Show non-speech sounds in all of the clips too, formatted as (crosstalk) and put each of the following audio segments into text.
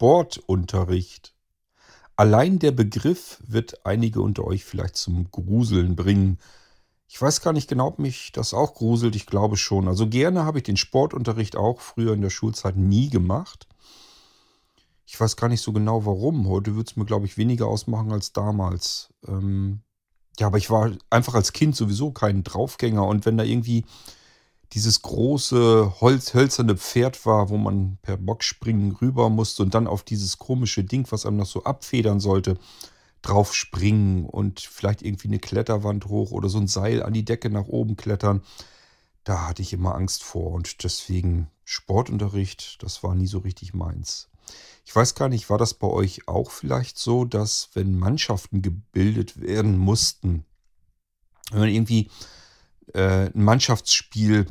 Sportunterricht. Allein der Begriff wird einige unter euch vielleicht zum Gruseln bringen. Ich weiß gar nicht genau, ob mich das auch gruselt. Ich glaube schon. Also gerne habe ich den Sportunterricht auch früher in der Schulzeit nie gemacht. Ich weiß gar nicht so genau warum. Heute würde es mir, glaube ich, weniger ausmachen als damals. Ähm ja, aber ich war einfach als Kind sowieso kein Draufgänger. Und wenn da irgendwie dieses große Holz, hölzerne Pferd war, wo man per Bockspringen rüber musste und dann auf dieses komische Ding, was einem noch so abfedern sollte, drauf springen und vielleicht irgendwie eine Kletterwand hoch oder so ein Seil an die Decke nach oben klettern. Da hatte ich immer Angst vor und deswegen Sportunterricht, das war nie so richtig meins. Ich weiß gar nicht, war das bei euch auch vielleicht so, dass wenn Mannschaften gebildet werden mussten, wenn man irgendwie äh, ein Mannschaftsspiel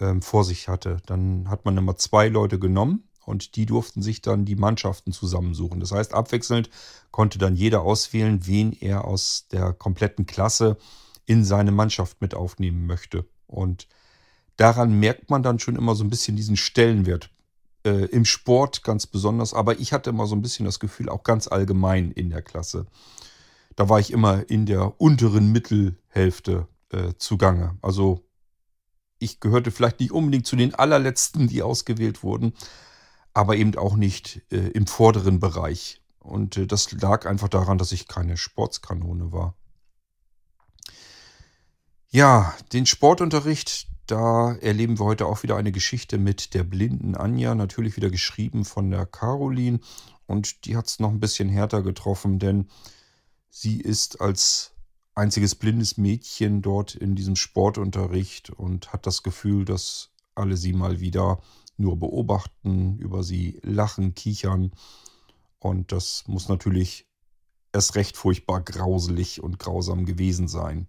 ähm, vor sich hatte. Dann hat man immer zwei Leute genommen und die durften sich dann die Mannschaften zusammensuchen. Das heißt, abwechselnd konnte dann jeder auswählen, wen er aus der kompletten Klasse in seine Mannschaft mit aufnehmen möchte. Und daran merkt man dann schon immer so ein bisschen diesen Stellenwert. Äh, Im Sport ganz besonders, aber ich hatte immer so ein bisschen das Gefühl, auch ganz allgemein in der Klasse. Da war ich immer in der unteren Mittelhälfte äh, zugange. Also ich gehörte vielleicht nicht unbedingt zu den allerletzten, die ausgewählt wurden, aber eben auch nicht äh, im vorderen Bereich. Und äh, das lag einfach daran, dass ich keine Sportskanone war. Ja, den Sportunterricht, da erleben wir heute auch wieder eine Geschichte mit der blinden Anja, natürlich wieder geschrieben von der Caroline. Und die hat es noch ein bisschen härter getroffen, denn sie ist als einziges blindes Mädchen dort in diesem Sportunterricht und hat das Gefühl, dass alle sie mal wieder nur beobachten, über sie lachen, kichern. Und das muss natürlich erst recht furchtbar grauselig und grausam gewesen sein.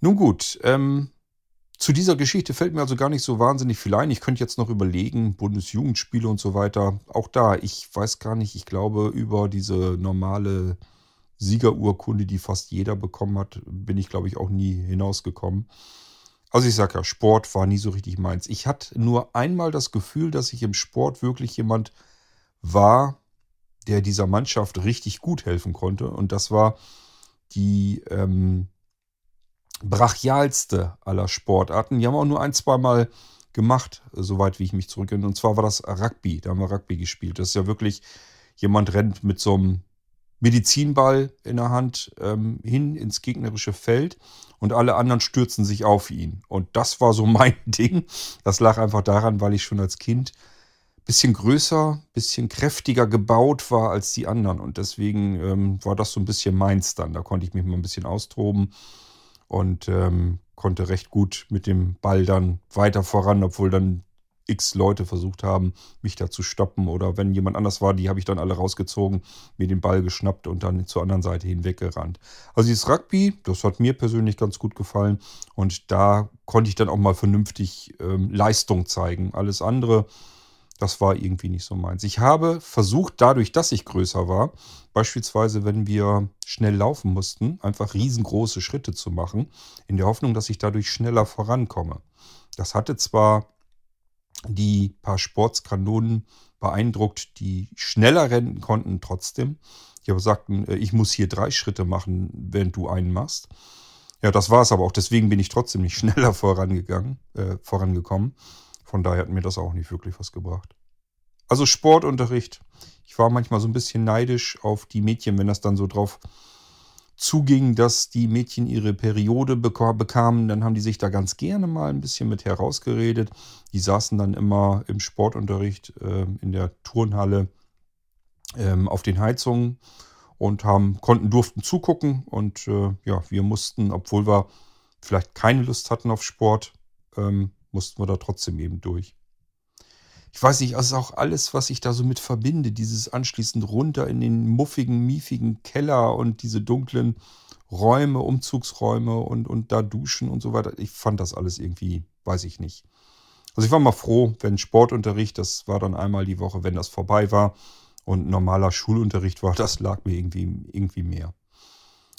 Nun gut, ähm, zu dieser Geschichte fällt mir also gar nicht so wahnsinnig viel ein. Ich könnte jetzt noch überlegen, Bundesjugendspiele und so weiter. Auch da, ich weiß gar nicht, ich glaube, über diese normale Siegerurkunde, die fast jeder bekommen hat, bin ich, glaube ich, auch nie hinausgekommen. Also ich sage ja, Sport war nie so richtig meins. Ich hatte nur einmal das Gefühl, dass ich im Sport wirklich jemand war, der dieser Mannschaft richtig gut helfen konnte. Und das war die ähm, brachialste aller Sportarten. Die haben auch nur ein, zwei Mal gemacht, soweit wie ich mich zurückerinnere. Und zwar war das Rugby. Da haben wir Rugby gespielt. Das ist ja wirklich, jemand rennt mit so einem Medizinball in der Hand ähm, hin ins gegnerische Feld und alle anderen stürzen sich auf ihn. Und das war so (laughs) mein Ding. Das lag einfach daran, weil ich schon als Kind bisschen größer, bisschen kräftiger gebaut war als die anderen. Und deswegen ähm, war das so ein bisschen meins dann. Da konnte ich mich mal ein bisschen austoben und ähm, konnte recht gut mit dem Ball dann weiter voran, obwohl dann x Leute versucht haben, mich da zu stoppen. Oder wenn jemand anders war, die habe ich dann alle rausgezogen, mir den Ball geschnappt und dann zur anderen Seite hinweggerannt. Also dieses Rugby, das hat mir persönlich ganz gut gefallen. Und da konnte ich dann auch mal vernünftig ähm, Leistung zeigen. Alles andere, das war irgendwie nicht so meins. Ich habe versucht, dadurch, dass ich größer war, beispielsweise, wenn wir schnell laufen mussten, einfach riesengroße Schritte zu machen, in der Hoffnung, dass ich dadurch schneller vorankomme. Das hatte zwar die paar Sportskanonen beeindruckt, die schneller rennen konnten trotzdem. Die aber sagten, äh, ich muss hier drei Schritte machen, während du einen machst. Ja, das war es aber auch. Deswegen bin ich trotzdem nicht (laughs) schneller vorangegangen, äh, vorangekommen. Von daher hat mir das auch nicht wirklich was gebracht. Also Sportunterricht. Ich war manchmal so ein bisschen neidisch auf die Mädchen, wenn das dann so drauf zuging, dass die Mädchen ihre Periode bekamen, dann haben die sich da ganz gerne mal ein bisschen mit herausgeredet. Die saßen dann immer im Sportunterricht äh, in der Turnhalle ähm, auf den Heizungen und haben, konnten, durften zugucken. Und äh, ja, wir mussten, obwohl wir vielleicht keine Lust hatten auf Sport, ähm, mussten wir da trotzdem eben durch ich weiß nicht, also auch alles, was ich da so mit verbinde, dieses anschließend runter in den muffigen, miefigen Keller und diese dunklen Räume, Umzugsräume und, und da duschen und so weiter. Ich fand das alles irgendwie, weiß ich nicht. Also ich war mal froh, wenn Sportunterricht, das war dann einmal die Woche, wenn das vorbei war und normaler Schulunterricht war, das lag mir irgendwie, irgendwie mehr.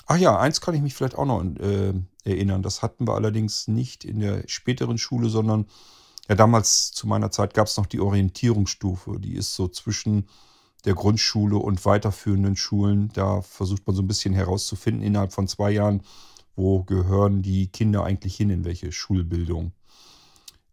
Ach ja, eins kann ich mich vielleicht auch noch äh, erinnern. Das hatten wir allerdings nicht in der späteren Schule, sondern Ja, damals zu meiner Zeit gab es noch die Orientierungsstufe. Die ist so zwischen der Grundschule und weiterführenden Schulen. Da versucht man so ein bisschen herauszufinden innerhalb von zwei Jahren, wo gehören die Kinder eigentlich hin, in welche Schulbildung.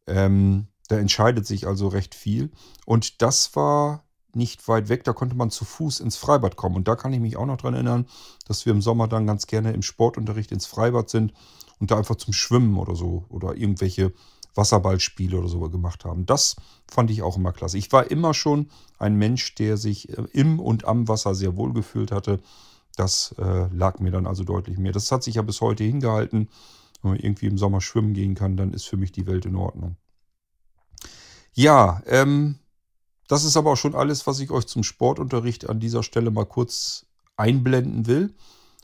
Ähm, da entscheidet sich also recht viel. Und das war nicht weit weg, da konnte man zu Fuß ins Freibad kommen. Und da kann ich mich auch noch dran erinnern, dass wir im Sommer dann ganz gerne im Sportunterricht ins Freibad sind und da einfach zum Schwimmen oder so oder irgendwelche Wasserballspiele oder so gemacht haben. Das fand ich auch immer klasse. Ich war immer schon ein Mensch, der sich äh, im und am Wasser sehr wohl gefühlt hatte. Das äh, lag mir dann also deutlich mehr. Das hat sich ja bis heute hingehalten. Wenn man irgendwie im Sommer schwimmen gehen kann, dann ist für mich die Welt in Ordnung. Ja, ähm, das ist aber auch schon alles, was ich euch zum Sportunterricht an dieser Stelle mal kurz einblenden will.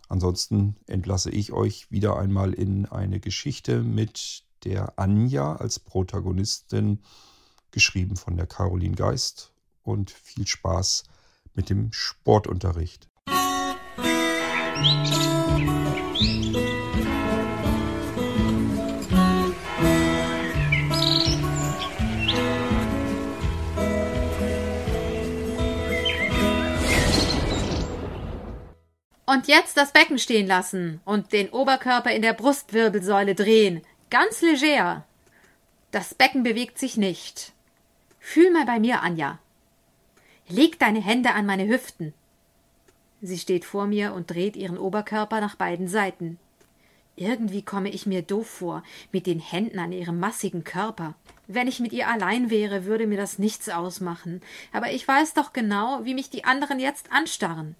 Ansonsten entlasse ich euch wieder einmal in eine Geschichte mit der Anja als Protagonistin, geschrieben von der Caroline Geist. Und viel Spaß mit dem Sportunterricht. Und jetzt das Becken stehen lassen und den Oberkörper in der Brustwirbelsäule drehen. Ganz leger. Das Becken bewegt sich nicht. Fühl mal bei mir, Anja. Leg deine Hände an meine Hüften. Sie steht vor mir und dreht ihren Oberkörper nach beiden Seiten. Irgendwie komme ich mir doof vor, mit den Händen an ihrem massigen Körper. Wenn ich mit ihr allein wäre, würde mir das nichts ausmachen. Aber ich weiß doch genau, wie mich die anderen jetzt anstarren.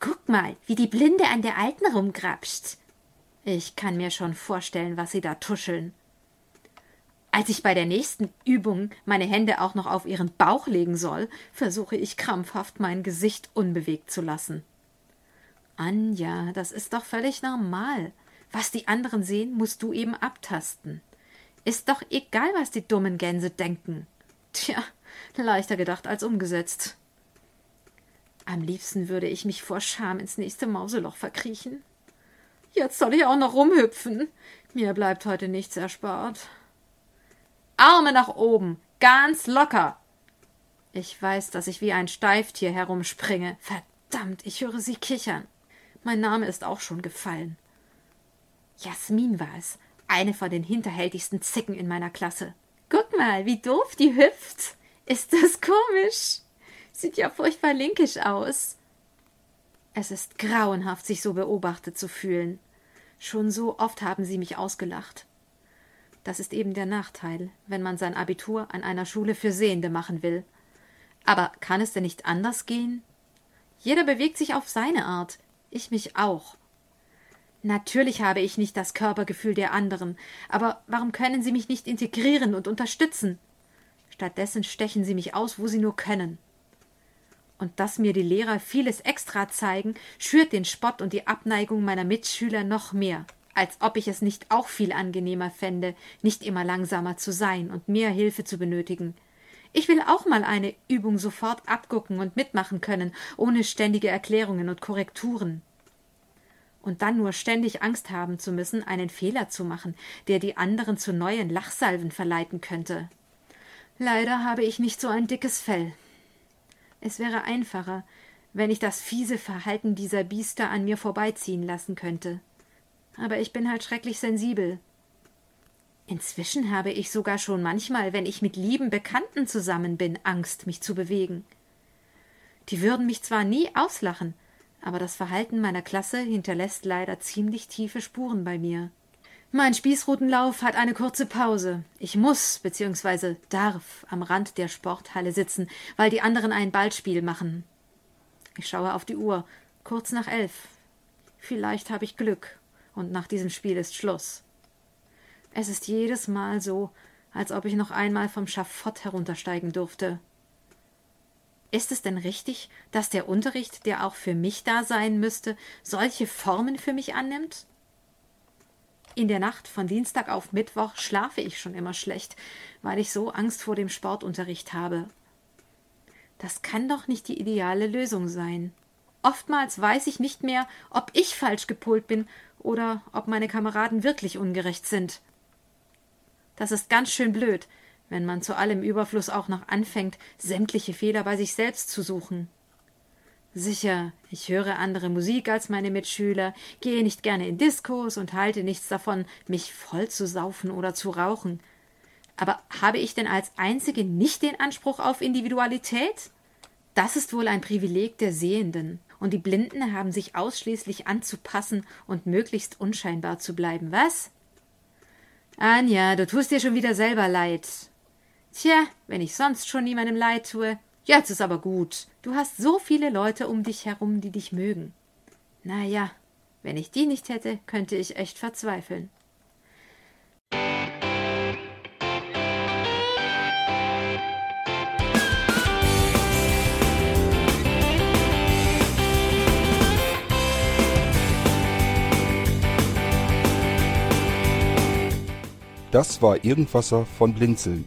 Guck mal, wie die Blinde an der Alten rumgrapscht. Ich kann mir schon vorstellen, was sie da tuscheln. Als ich bei der nächsten Übung meine Hände auch noch auf ihren Bauch legen soll, versuche ich krampfhaft mein Gesicht unbewegt zu lassen. Anja, das ist doch völlig normal. Was die anderen sehen, musst du eben abtasten. Ist doch egal, was die dummen Gänse denken. Tja, leichter gedacht als umgesetzt. Am liebsten würde ich mich vor Scham ins nächste Mauseloch verkriechen. Jetzt soll ich auch noch rumhüpfen. Mir bleibt heute nichts erspart. Arme nach oben, ganz locker. Ich weiß, dass ich wie ein Steiftier herumspringe. Verdammt, ich höre sie kichern. Mein Name ist auch schon gefallen. Jasmin war es, eine von den hinterhältigsten Zicken in meiner Klasse. Guck mal, wie doof die hüpft. Ist das komisch? Sieht ja furchtbar linkisch aus. Es ist grauenhaft, sich so beobachtet zu fühlen. Schon so oft haben sie mich ausgelacht. Das ist eben der Nachteil, wenn man sein Abitur an einer Schule für Sehende machen will. Aber kann es denn nicht anders gehen? Jeder bewegt sich auf seine Art, ich mich auch. Natürlich habe ich nicht das Körpergefühl der anderen, aber warum können sie mich nicht integrieren und unterstützen? Stattdessen stechen sie mich aus, wo sie nur können. Und dass mir die Lehrer vieles extra zeigen, schürt den Spott und die Abneigung meiner Mitschüler noch mehr, als ob ich es nicht auch viel angenehmer fände, nicht immer langsamer zu sein und mehr Hilfe zu benötigen. Ich will auch mal eine Übung sofort abgucken und mitmachen können, ohne ständige Erklärungen und Korrekturen. Und dann nur ständig Angst haben zu müssen, einen Fehler zu machen, der die anderen zu neuen Lachsalven verleiten könnte. Leider habe ich nicht so ein dickes Fell. Es wäre einfacher, wenn ich das fiese Verhalten dieser Biester an mir vorbeiziehen lassen könnte. Aber ich bin halt schrecklich sensibel. Inzwischen habe ich sogar schon manchmal, wenn ich mit lieben Bekannten zusammen bin, Angst, mich zu bewegen. Die würden mich zwar nie auslachen, aber das Verhalten meiner Klasse hinterlässt leider ziemlich tiefe Spuren bei mir. Mein Spießrutenlauf hat eine kurze Pause. Ich muss bzw. darf am Rand der Sporthalle sitzen, weil die anderen ein Ballspiel machen. Ich schaue auf die Uhr. Kurz nach elf. Vielleicht habe ich Glück und nach diesem Spiel ist Schluss. Es ist jedes Mal so, als ob ich noch einmal vom Schafott heruntersteigen durfte. Ist es denn richtig, dass der Unterricht, der auch für mich da sein müsste, solche Formen für mich annimmt? In der Nacht von Dienstag auf Mittwoch schlafe ich schon immer schlecht, weil ich so Angst vor dem Sportunterricht habe. Das kann doch nicht die ideale Lösung sein. Oftmals weiß ich nicht mehr, ob ich falsch gepolt bin oder ob meine Kameraden wirklich ungerecht sind. Das ist ganz schön blöd, wenn man zu allem Überfluss auch noch anfängt, sämtliche Fehler bei sich selbst zu suchen. Sicher, ich höre andere Musik als meine Mitschüler, gehe nicht gerne in Diskos und halte nichts davon, mich voll zu saufen oder zu rauchen. Aber habe ich denn als Einzige nicht den Anspruch auf Individualität? Das ist wohl ein Privileg der Sehenden, und die Blinden haben sich ausschließlich anzupassen und möglichst unscheinbar zu bleiben, was? Anja, du tust dir schon wieder selber leid. Tja, wenn ich sonst schon niemandem leid tue, jetzt ist aber gut. Du hast so viele Leute um dich herum, die dich mögen. Na ja, wenn ich die nicht hätte, könnte ich echt verzweifeln. Das war Irgendwasser von Blinzeln.